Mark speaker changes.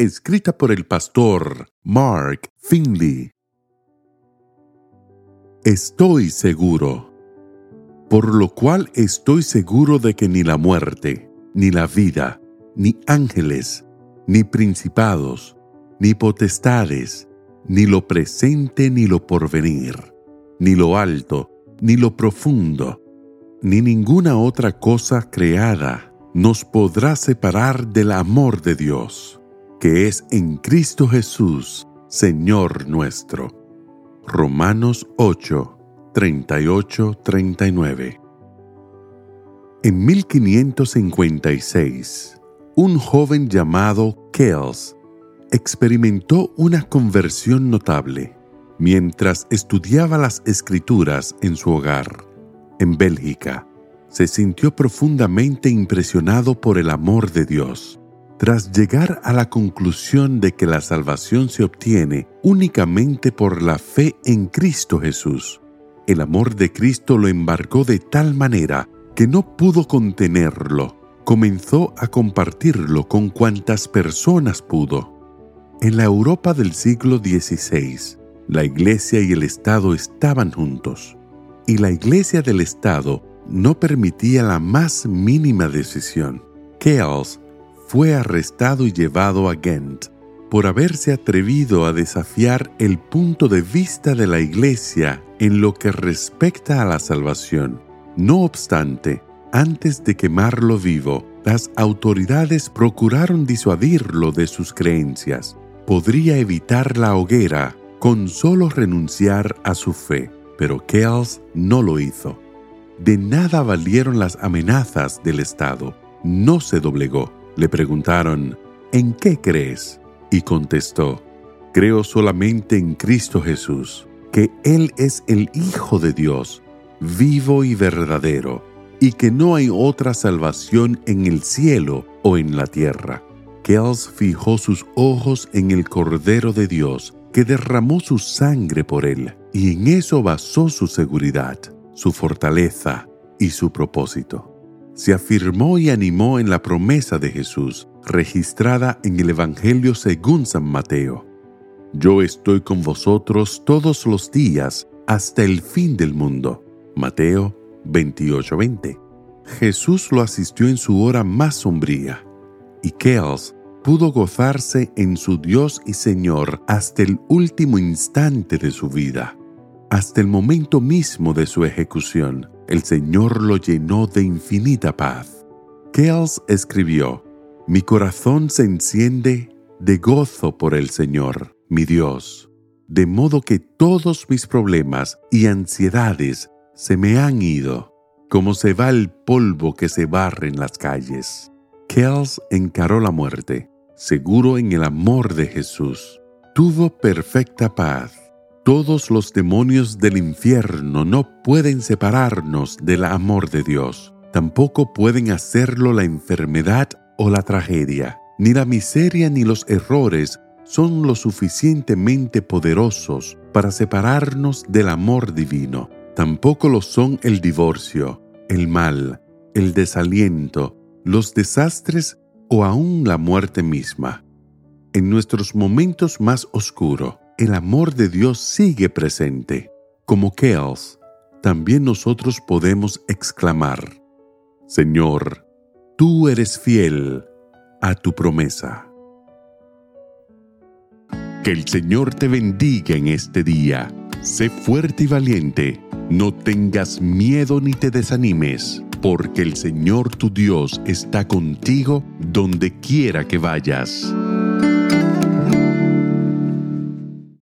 Speaker 1: escrita por el pastor Mark Finley. Estoy seguro, por lo cual estoy seguro de que ni la muerte, ni la vida, ni ángeles, ni principados, ni potestades, ni lo presente ni lo porvenir, ni lo alto, ni lo profundo, ni ninguna otra cosa creada nos podrá separar del amor de Dios que es en Cristo Jesús, Señor nuestro. Romanos 8, 38, 39. En 1556, un joven llamado Kells experimentó una conversión notable mientras estudiaba las escrituras en su hogar, en Bélgica. Se sintió profundamente impresionado por el amor de Dios tras llegar a la conclusión de que la salvación se obtiene únicamente por la fe en Cristo Jesús. El amor de Cristo lo embarcó de tal manera que no pudo contenerlo. Comenzó a compartirlo con cuantas personas pudo. En la Europa del siglo XVI, la Iglesia y el Estado estaban juntos, y la Iglesia del Estado no permitía la más mínima decisión. Chaos fue arrestado y llevado a Ghent por haberse atrevido a desafiar el punto de vista de la Iglesia en lo que respecta a la salvación. No obstante, antes de quemarlo vivo, las autoridades procuraron disuadirlo de sus creencias. Podría evitar la hoguera con solo renunciar a su fe, pero Kells no lo hizo. De nada valieron las amenazas del Estado. No se doblegó le preguntaron, ¿en qué crees? Y contestó, creo solamente en Cristo Jesús, que Él es el Hijo de Dios, vivo y verdadero, y que no hay otra salvación en el cielo o en la tierra. Kells fijó sus ojos en el Cordero de Dios, que derramó su sangre por él, y en eso basó su seguridad, su fortaleza y su propósito se afirmó y animó en la promesa de Jesús, registrada en el Evangelio según San Mateo. Yo estoy con vosotros todos los días hasta el fin del mundo. Mateo 28:20. Jesús lo asistió en su hora más sombría, y Kells pudo gozarse en su Dios y Señor hasta el último instante de su vida, hasta el momento mismo de su ejecución el Señor lo llenó de infinita paz. Kells escribió, Mi corazón se enciende de gozo por el Señor, mi Dios, de modo que todos mis problemas y ansiedades se me han ido, como se va el polvo que se barre en las calles. Kells encaró la muerte, seguro en el amor de Jesús. Tuvo perfecta paz todos los demonios del infierno no pueden separarnos del amor de Dios. Tampoco pueden hacerlo la enfermedad o la tragedia. Ni la miseria ni los errores son lo suficientemente poderosos para separarnos del amor divino. Tampoco lo son el divorcio, el mal, el desaliento, los desastres o aún la muerte misma. En nuestros momentos más oscuros, el amor de Dios sigue presente. Como Kells, también nosotros podemos exclamar, Señor, tú eres fiel a tu promesa. Que el Señor te bendiga en este día. Sé fuerte y valiente. No tengas miedo ni te desanimes, porque el Señor tu Dios está contigo donde quiera que vayas.